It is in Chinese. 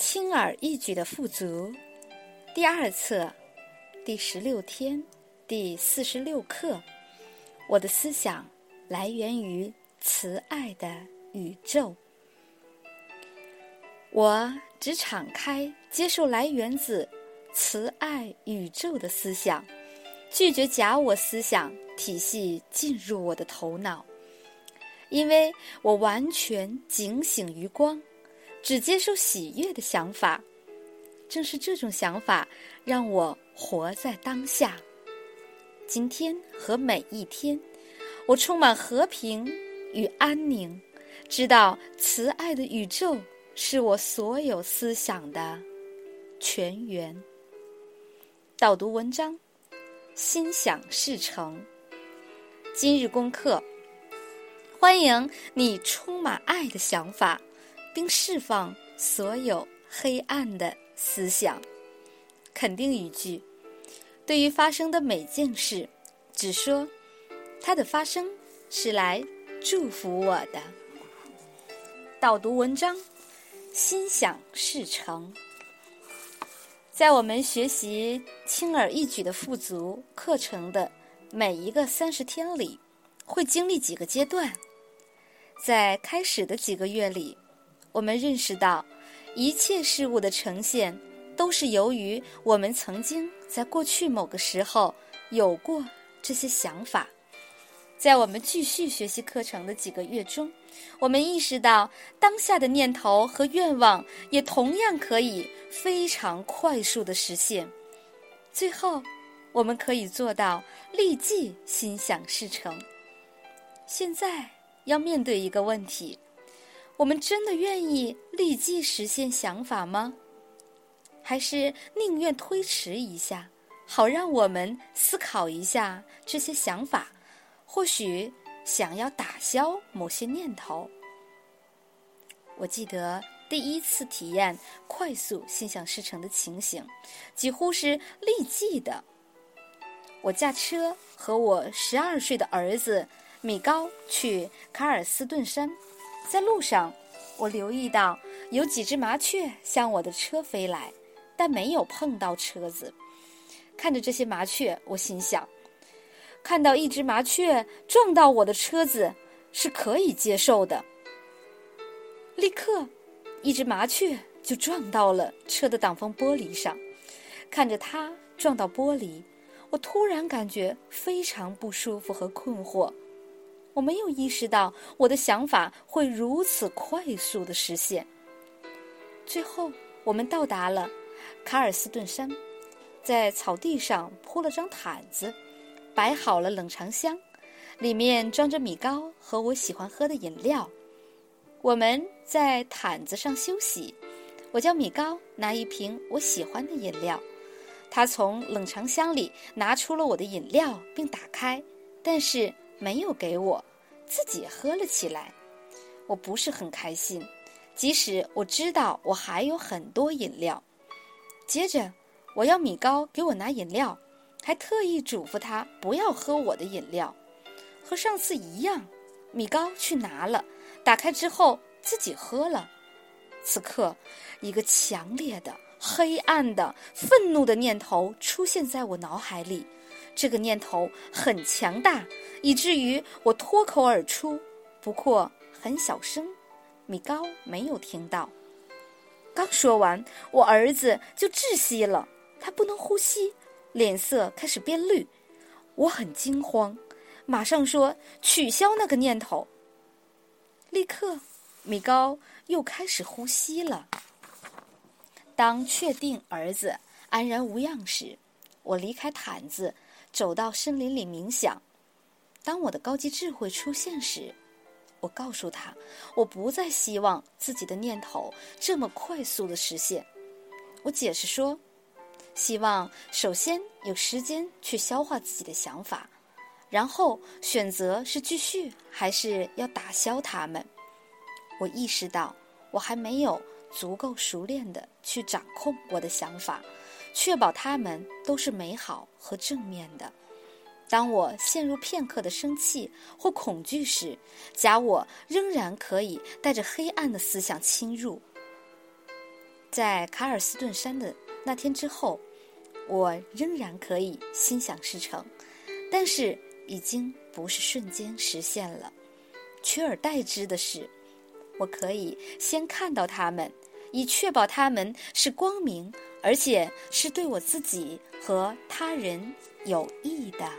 轻而易举的富足，第二册，第十六天，第四十六课。我的思想来源于慈爱的宇宙。我只敞开接受来源自慈爱宇宙的思想，拒绝假我思想体系进入我的头脑，因为我完全警醒于光。只接受喜悦的想法，正是这种想法让我活在当下。今天和每一天，我充满和平与安宁，知道慈爱的宇宙是我所有思想的泉源。导读文章，心想事成。今日功课，欢迎你充满爱的想法。并释放所有黑暗的思想。肯定语句：对于发生的每件事，只说它的发生是来祝福我的。导读文章，心想事成。在我们学习轻而易举的富足课程的每一个三十天里，会经历几个阶段。在开始的几个月里。我们认识到，一切事物的呈现都是由于我们曾经在过去某个时候有过这些想法。在我们继续学习课程的几个月中，我们意识到当下的念头和愿望也同样可以非常快速的实现。最后，我们可以做到立即心想事成。现在要面对一个问题。我们真的愿意立即实现想法吗？还是宁愿推迟一下，好让我们思考一下这些想法？或许想要打消某些念头。我记得第一次体验快速心想事成的情形，几乎是立即的。我驾车和我十二岁的儿子米高去卡尔斯顿山。在路上，我留意到有几只麻雀向我的车飞来，但没有碰到车子。看着这些麻雀，我心想：看到一只麻雀撞到我的车子是可以接受的。立刻，一只麻雀就撞到了车的挡风玻璃上。看着它撞到玻璃，我突然感觉非常不舒服和困惑。我没有意识到我的想法会如此快速的实现。最后，我们到达了卡尔斯顿山，在草地上铺了张毯子，摆好了冷藏箱，里面装着米糕和我喜欢喝的饮料。我们在毯子上休息，我叫米糕拿一瓶我喜欢的饮料，他从冷藏箱里拿出了我的饮料并打开，但是。没有给我，自己喝了起来。我不是很开心，即使我知道我还有很多饮料。接着，我要米高给我拿饮料，还特意嘱咐他不要喝我的饮料。和上次一样，米高去拿了，打开之后自己喝了。此刻，一个强烈的、黑暗的、愤怒的念头出现在我脑海里。这个念头很强大，以至于我脱口而出，不过很小声，米高没有听到。刚说完，我儿子就窒息了，他不能呼吸，脸色开始变绿。我很惊慌，马上说取消那个念头。立刻，米高又开始呼吸了。当确定儿子安然无恙时，我离开毯子。走到森林里冥想。当我的高级智慧出现时，我告诉他，我不再希望自己的念头这么快速的实现。我解释说，希望首先有时间去消化自己的想法，然后选择是继续还是要打消它们。我意识到，我还没有足够熟练的去掌控我的想法。确保他们都是美好和正面的。当我陷入片刻的生气或恐惧时，假我仍然可以带着黑暗的思想侵入。在卡尔斯顿山的那天之后，我仍然可以心想事成，但是已经不是瞬间实现了。取而代之的是，我可以先看到他们，以确保他们是光明，而且是对我自己和他人有益的。